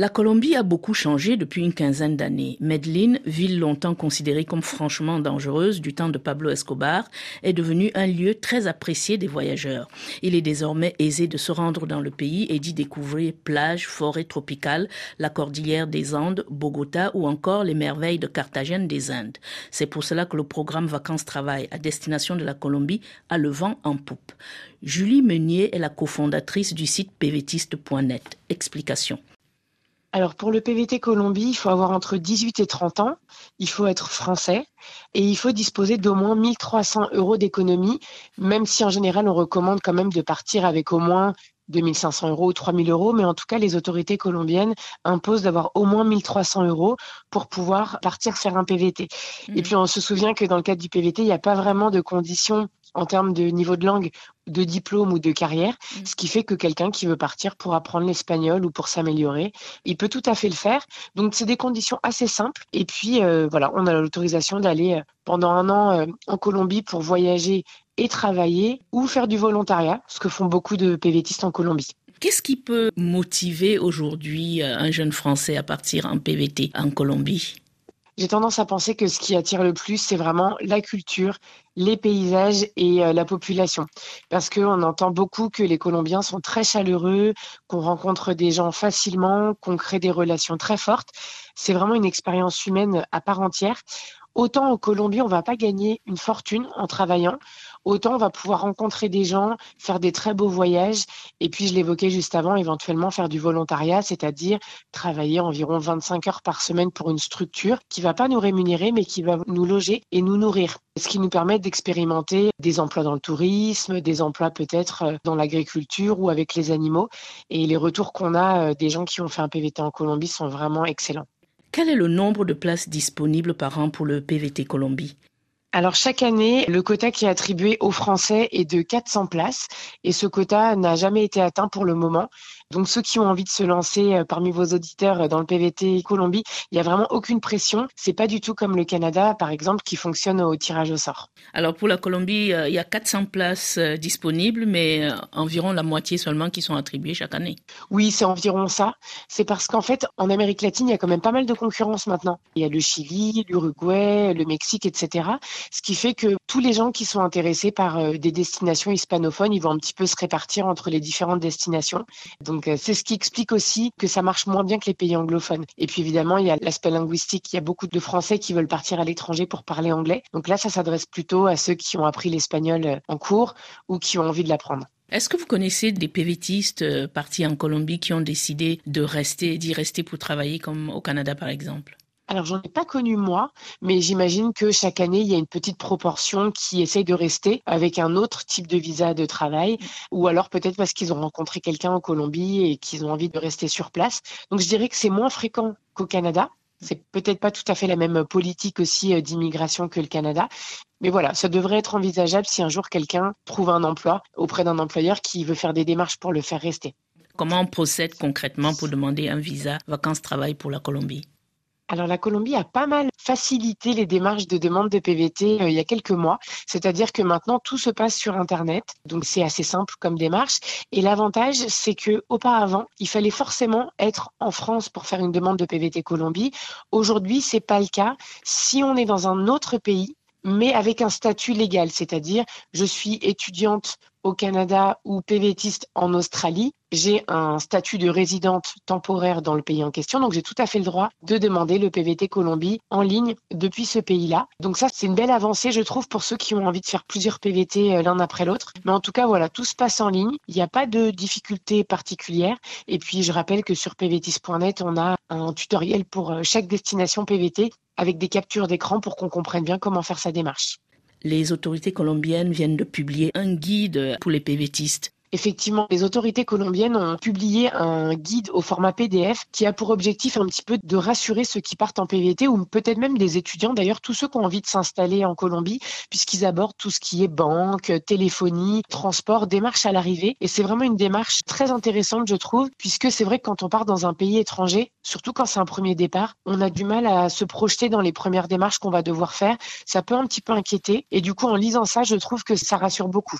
La Colombie a beaucoup changé depuis une quinzaine d'années. Medellín, ville longtemps considérée comme franchement dangereuse du temps de Pablo Escobar, est devenue un lieu très apprécié des voyageurs. Il est désormais aisé de se rendre dans le pays et d'y découvrir plages, forêts tropicales, la cordillère des Andes, Bogota ou encore les merveilles de Carthagène des Indes. C'est pour cela que le programme Vacances-Travail à destination de la Colombie a le vent en poupe. Julie Meunier est la cofondatrice du site pvtiste.net. Explication. Alors pour le PVT Colombie, il faut avoir entre 18 et 30 ans, il faut être français et il faut disposer d'au moins 1300 euros d'économie, même si en général on recommande quand même de partir avec au moins 2500 euros ou 3000 euros, mais en tout cas, les autorités colombiennes imposent d'avoir au moins 1300 euros pour pouvoir partir faire un PVT. Et mmh. puis, on se souvient que dans le cadre du PVT, il n'y a pas vraiment de conditions en termes de niveau de langue, de diplôme ou de carrière, mm. ce qui fait que quelqu'un qui veut partir pour apprendre l'espagnol ou pour s'améliorer, il peut tout à fait le faire. Donc c'est des conditions assez simples. Et puis euh, voilà, on a l'autorisation d'aller euh, pendant un an euh, en Colombie pour voyager et travailler ou faire du volontariat, ce que font beaucoup de PVTistes en Colombie. Qu'est-ce qui peut motiver aujourd'hui un jeune Français à partir en PVT en Colombie? J'ai tendance à penser que ce qui attire le plus, c'est vraiment la culture, les paysages et euh, la population. Parce qu'on entend beaucoup que les Colombiens sont très chaleureux, qu'on rencontre des gens facilement, qu'on crée des relations très fortes. C'est vraiment une expérience humaine à part entière. Autant en Colombie, on va pas gagner une fortune en travaillant, autant on va pouvoir rencontrer des gens, faire des très beaux voyages, et puis je l'évoquais juste avant, éventuellement faire du volontariat, c'est-à-dire travailler environ 25 heures par semaine pour une structure qui va pas nous rémunérer, mais qui va nous loger et nous nourrir. Ce qui nous permet d'expérimenter des emplois dans le tourisme, des emplois peut-être euh, dans l'agriculture ou avec les animaux. Et les retours qu'on a euh, des gens qui ont fait un PVT en Colombie sont vraiment excellents. Quel est le nombre de places disponibles par an pour le PVT Colombie? Alors chaque année, le quota qui est attribué aux Français est de 400 places et ce quota n'a jamais été atteint pour le moment. Donc ceux qui ont envie de se lancer euh, parmi vos auditeurs euh, dans le PVT Colombie, il n'y a vraiment aucune pression. C'est pas du tout comme le Canada, par exemple, qui fonctionne au tirage au sort. Alors pour la Colombie, euh, il y a 400 places disponibles, mais environ la moitié seulement qui sont attribuées chaque année. Oui, c'est environ ça. C'est parce qu'en fait, en Amérique latine, il y a quand même pas mal de concurrence maintenant. Il y a le Chili, l'Uruguay, le Mexique, etc. Ce qui fait que tous les gens qui sont intéressés par des destinations hispanophones, ils vont un petit peu se répartir entre les différentes destinations. Donc euh, c'est ce qui explique aussi que ça marche moins bien que les pays anglophones. Et puis évidemment, il y a l'aspect linguistique. Il y a beaucoup de Français qui veulent partir à l'étranger pour parler anglais. Donc là, ça s'adresse plutôt à ceux qui ont appris l'espagnol euh, en cours ou qui ont envie de l'apprendre. Est-ce que vous connaissez des PVTistes euh, partis en Colombie qui ont décidé de rester, d'y rester pour travailler comme au Canada par exemple? Alors, j'en ai pas connu moi, mais j'imagine que chaque année, il y a une petite proportion qui essaye de rester avec un autre type de visa de travail, ou alors peut-être parce qu'ils ont rencontré quelqu'un en Colombie et qu'ils ont envie de rester sur place. Donc, je dirais que c'est moins fréquent qu'au Canada. C'est peut-être pas tout à fait la même politique aussi euh, d'immigration que le Canada. Mais voilà, ça devrait être envisageable si un jour quelqu'un trouve un emploi auprès d'un employeur qui veut faire des démarches pour le faire rester. Comment on procède concrètement pour demander un visa vacances-travail pour la Colombie? Alors la Colombie a pas mal facilité les démarches de demande de PVT euh, il y a quelques mois, c'est-à-dire que maintenant tout se passe sur internet, donc c'est assez simple comme démarche et l'avantage c'est que auparavant, il fallait forcément être en France pour faire une demande de PVT Colombie. Aujourd'hui, c'est pas le cas. Si on est dans un autre pays, mais avec un statut légal, c'est-à-dire je suis étudiante au Canada ou PVTiste en Australie, j'ai un statut de résidente temporaire dans le pays en question, donc j'ai tout à fait le droit de demander le PVT Colombie en ligne depuis ce pays-là. Donc ça, c'est une belle avancée, je trouve, pour ceux qui ont envie de faire plusieurs PVT euh, l'un après l'autre. Mais en tout cas, voilà, tout se passe en ligne. Il n'y a pas de difficultés particulières. Et puis, je rappelle que sur pvtis.net, on a un tutoriel pour euh, chaque destination PVT avec des captures d'écran pour qu'on comprenne bien comment faire sa démarche. Les autorités colombiennes viennent de publier un guide pour les PVTistes. Effectivement, les autorités colombiennes ont publié un guide au format PDF qui a pour objectif un petit peu de rassurer ceux qui partent en PVT ou peut-être même des étudiants, d'ailleurs tous ceux qui ont envie de s'installer en Colombie, puisqu'ils abordent tout ce qui est banque, téléphonie, transport, démarche à l'arrivée. Et c'est vraiment une démarche très intéressante, je trouve, puisque c'est vrai que quand on part dans un pays étranger, surtout quand c'est un premier départ, on a du mal à se projeter dans les premières démarches qu'on va devoir faire. Ça peut un petit peu inquiéter. Et du coup, en lisant ça, je trouve que ça rassure beaucoup.